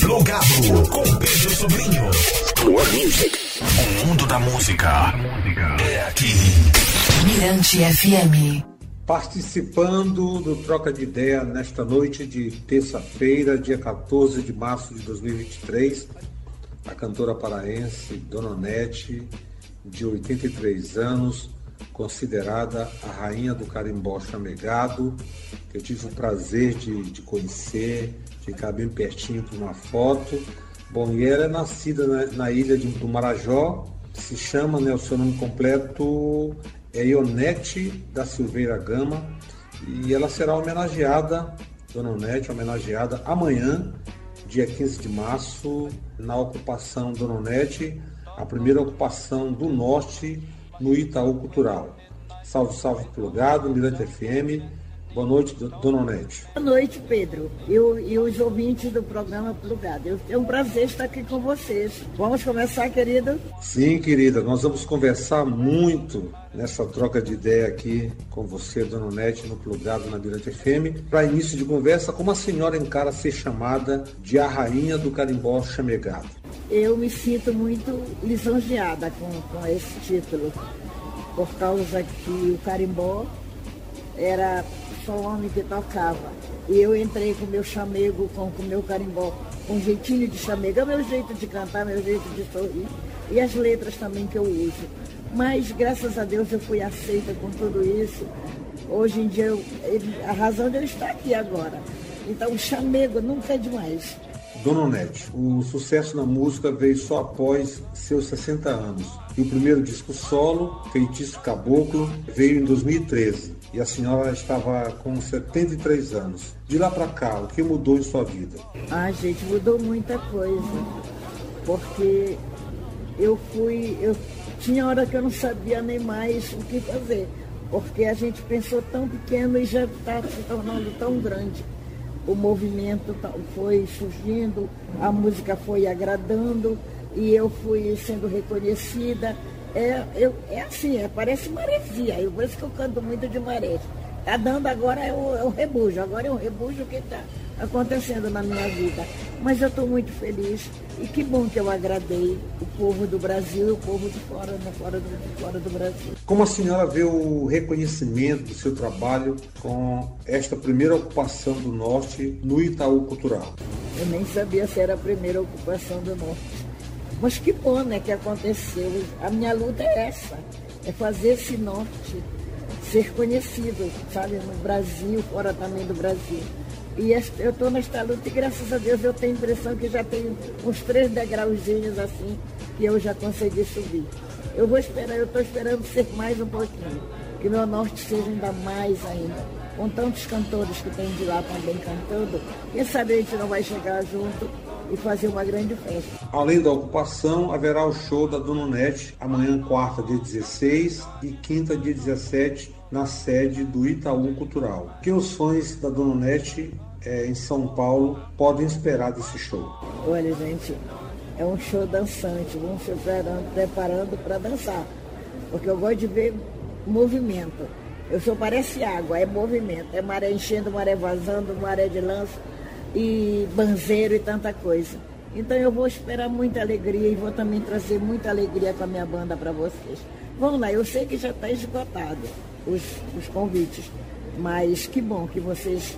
Plugado com Pedro Sobrinho. More music. O mundo da música é aqui. Mirante FM. Participando do Troca de Ideia nesta noite de terça-feira, dia 14 de março de 2023, a cantora paraense Dona Nete, de 83 anos, considerada a rainha do carimbó chamegado, que eu tive o prazer de, de conhecer, ficar bem pertinho para uma foto. Bom, e ela é nascida na, na ilha de, do Marajó, se chama, né, o seu nome completo é Ionete da Silveira Gama, e ela será homenageada, Dona Onete, homenageada amanhã, dia 15 de março, na ocupação Dona Onete, a primeira ocupação do Norte no Itaú Cultural. Salve, salve, plugado, Mirante FM Boa noite, dona Onete. Boa noite, Pedro. Eu, e os ouvintes do programa Plugado. É um prazer estar aqui com vocês. Vamos começar, querido? Sim, querida. Nós vamos conversar muito nessa troca de ideia aqui com você, dona Onete, no Plugado na Mirante FM. Para início de conversa, como a senhora encara ser chamada de a rainha do carimbó chamegado? Eu me sinto muito lisonjeada com, com esse título, por causa que o carimbó era homem que tocava. E eu entrei com meu chamego, com o meu carimbó, com um jeitinho de chamego, é meu jeito de cantar, meu jeito de sorrir. E as letras também que eu uso. Mas graças a Deus eu fui aceita com tudo isso. Hoje em dia, eu, a razão de eu estar aqui agora. Então o chamego nunca é demais. Dona Onete, o sucesso na música veio só após seus 60 anos. E o primeiro disco solo, Feitiço Caboclo, veio em 2013 e a senhora estava com 73 anos. De lá para cá, o que mudou em sua vida? Ah, gente, mudou muita coisa. Porque eu fui, eu tinha hora que eu não sabia nem mais o que fazer. Porque a gente pensou tão pequeno e já está se tornando tão grande. O movimento foi surgindo, a música foi agradando e eu fui sendo reconhecida é, eu, é assim, é, parece maresia. Eu, por isso que eu canto muito de maré. Tá dando agora é o, é o rebujo, agora é o rebujo que está acontecendo na minha vida. Mas eu estou muito feliz e que bom que eu agradei o povo do Brasil e o povo de fora, né, fora, do, de fora do Brasil. Como a senhora vê o reconhecimento do seu trabalho com esta primeira ocupação do Norte no Itaú Cultural? Eu nem sabia se era a primeira ocupação do Norte. Mas que bom, né, que aconteceu. A minha luta é essa, é fazer esse norte ser conhecido, sabe, no Brasil, fora também do Brasil. E eu estou nesta luta e graças a Deus eu tenho a impressão que já tenho uns três degrauzinhos assim que eu já consegui subir. Eu vou esperar, eu estou esperando ser mais um pouquinho, que meu norte seja ainda mais ainda. Com tantos cantores que tem de lá também cantando, quem sabe a gente não vai chegar junto e fazer uma grande festa. Além da ocupação, haverá o show da Dona Nete amanhã, quarta, dia 16 e quinta, dia 17, na sede do Itaú Cultural. O que os fãs da Dona Nete é, em São Paulo podem esperar desse show? Olha, gente, é um show dançante, vamos se preparando para dançar, porque eu gosto de ver movimento. Eu sou parece água, é movimento, é maré enchendo, maré vazando, maré de lança e banzeiro e tanta coisa. Então eu vou esperar muita alegria e vou também trazer muita alegria com a minha banda para vocês. Vamos lá, eu sei que já está esgotado os, os convites, mas que bom que vocês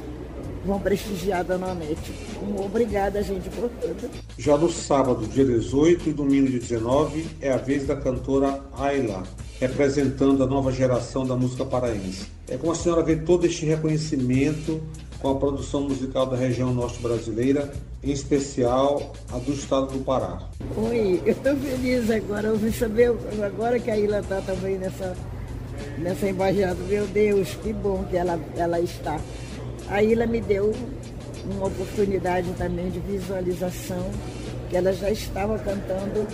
vão prestigiar Dona Nete. Obrigada, gente, por tudo. Já no sábado, dia 18 e domingo, dia 19, é a vez da cantora Ayla, representando a nova geração da música paraense. É como a senhora vê todo este reconhecimento com a produção musical da região norte brasileira, em especial a do estado do Pará. Oi, eu estou feliz agora, eu saber agora que a Ilha está também nessa, nessa embaixada. Meu Deus, que bom que ela, ela está. A Ilha me deu uma oportunidade também de visualização, que ela já estava cantando,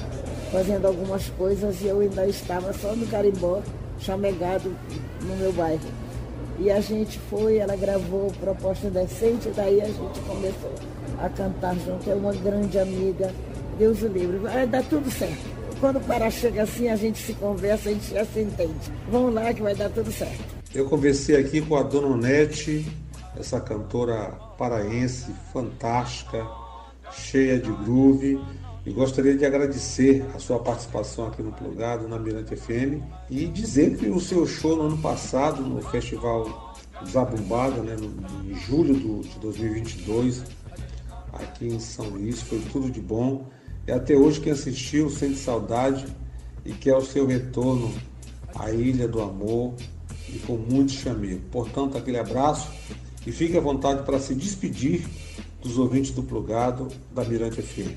fazendo algumas coisas e eu ainda estava só no carimbó, chamegado no meu bairro. E a gente foi, ela gravou Proposta Decente, daí a gente começou a cantar junto. É uma grande amiga, Deus o livre. Vai dar tudo certo. Quando o Pará chega assim, a gente se conversa, a gente já se entende. Vamos lá que vai dar tudo certo. Eu conversei aqui com a Dona Onete, essa cantora paraense fantástica, cheia de groove. E gostaria de agradecer a sua participação aqui no Plugado, na Mirante FM, e dizer que o seu show no ano passado, no Festival Zabumbada, né, no, em julho do, de 2022, aqui em São Luís, foi tudo de bom. E até hoje quem assistiu sente saudade e quer o seu retorno à Ilha do Amor e com muito chamego. Portanto, aquele abraço e fique à vontade para se despedir dos ouvintes do Plugado da Mirante FM.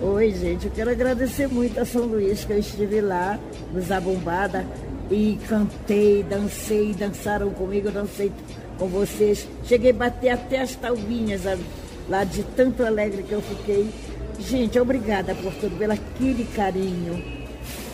Oi, gente, eu quero agradecer muito a São Luís que eu estive lá no Zabumbada e cantei, dancei, dançaram comigo, dancei com vocês. Cheguei a bater até as talvinhas lá de tanto alegre que eu fiquei. Gente, obrigada por tudo, pelo aquele carinho.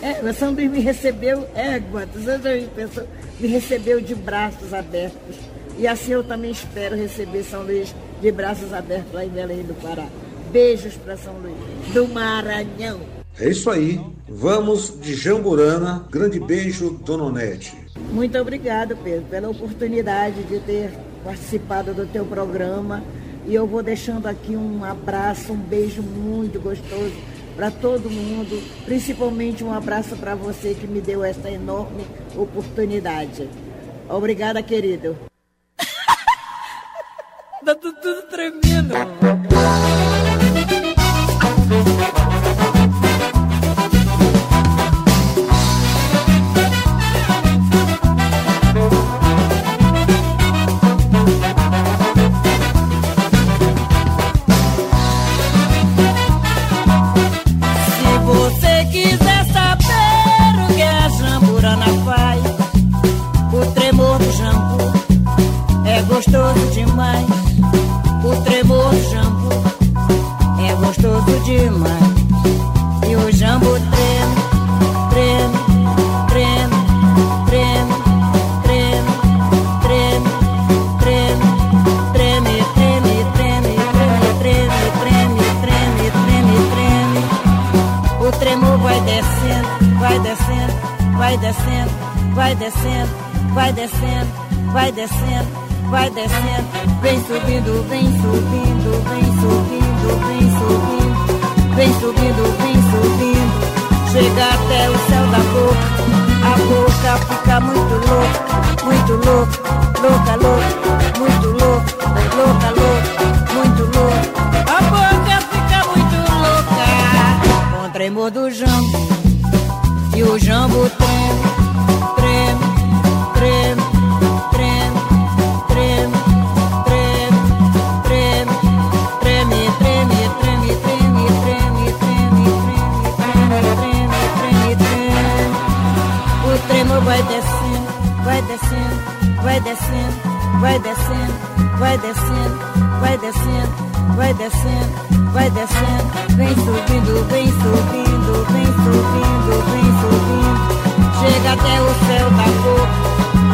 É, São Luís me recebeu, é, quantos anos pensou, me recebeu de braços abertos. E assim eu também espero receber São Luís de braços abertos lá em Belém do Pará. Beijos para São Luís, do Maranhão. É isso aí. Vamos de Jamburana. Grande beijo, Dona Onete. Muito obrigado, Pedro, pela oportunidade de ter participado do teu programa. E eu vou deixando aqui um abraço, um beijo muito gostoso para todo mundo, principalmente um abraço para você que me deu essa enorme oportunidade. Obrigada, querido. Tá tudo, tremendo. Vai descendo, vai descendo, vai descendo, vai descendo vai descendo, vem subindo, vem subindo, vem subindo, vem subindo, vem subindo, vem subindo, chega até o céu da boca, a boca fica muito louca, muito louca, louca, louca, muito louca, louca, louca, muito louca, a boca fica muito louca, com tremor do jambo, e o jambo Tremor vai descendo, vai descendo, vai descendo, vai descendo, vai descendo, vai descendo, vai descendo, vai descendo. Vem subindo, vem subindo, vem subindo, vem subindo. Chega até o céu da boca,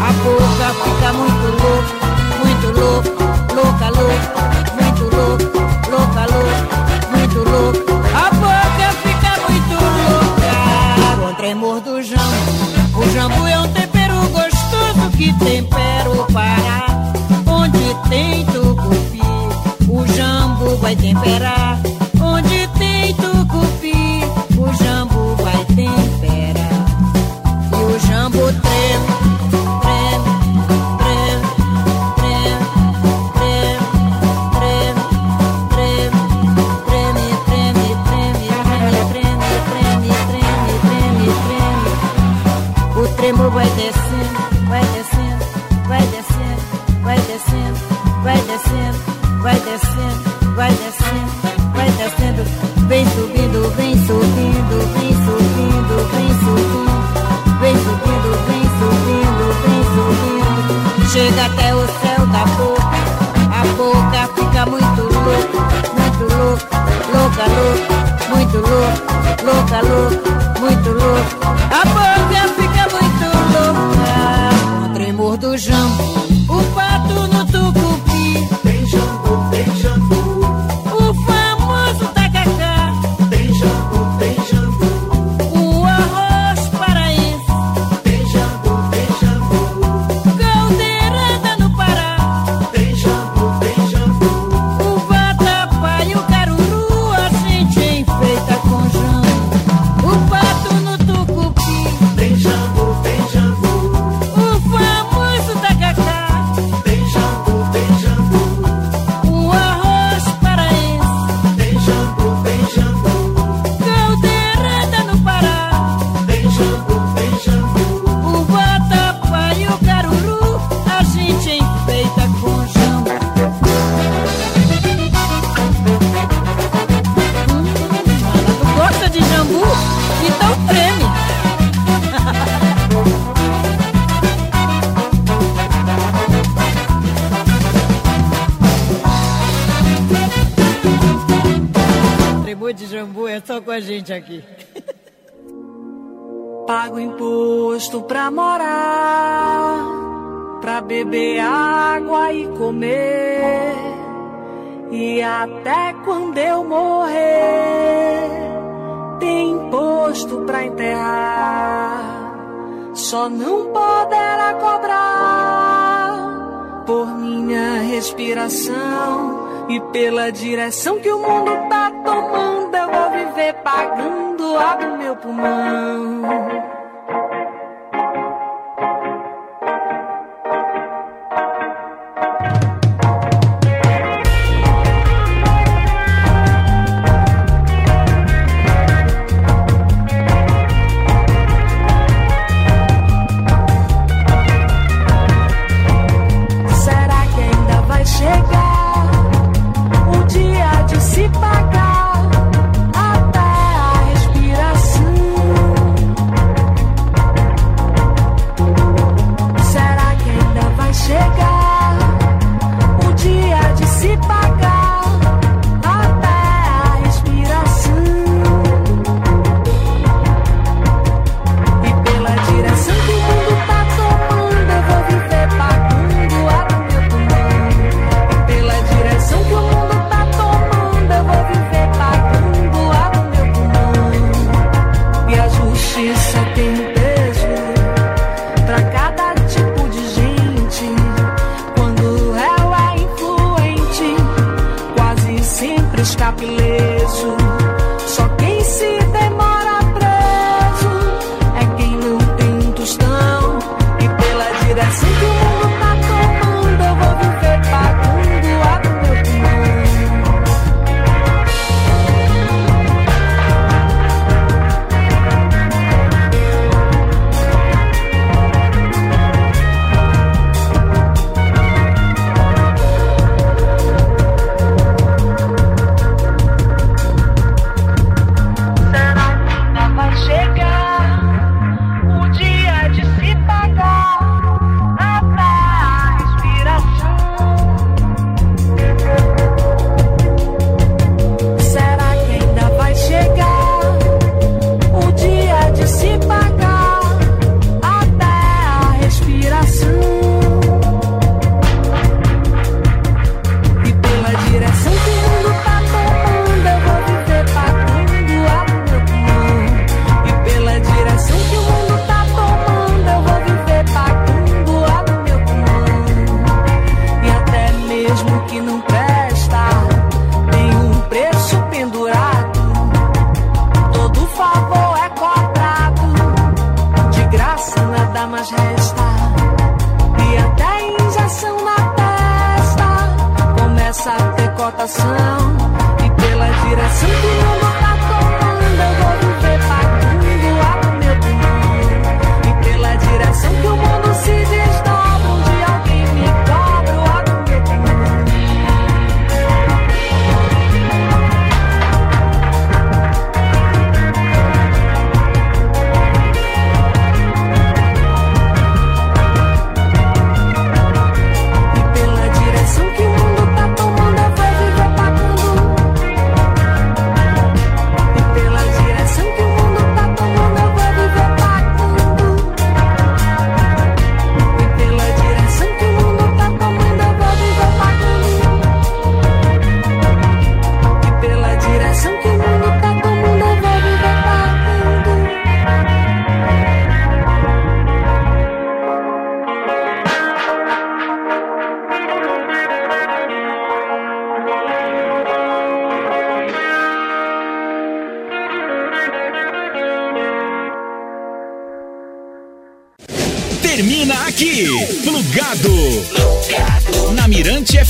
a boca fica muito louca muito louco, louca, louca, muito louco, louca, louca, muito louco. Vai descendo, vai descendo, vai descendo, vai descendo, vai descendo, vai descendo, vai descendo, vai descendo, vem subindo, vem subindo, vem subindo, vem subindo, vem subindo, vem subindo, vem subindo, chega até o céu da boca, a boca fica muito louca, muito louca, louca, louca, muito louca, louca, louca, muito louca, aqui. Pago imposto pra morar, pra beber água e comer. E até quando eu morrer, tem imposto pra enterrar. Só não poderá cobrar por minha respiração e pela direção que o mundo tá tomando. Viver pagando a do meu pulmão.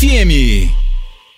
FM.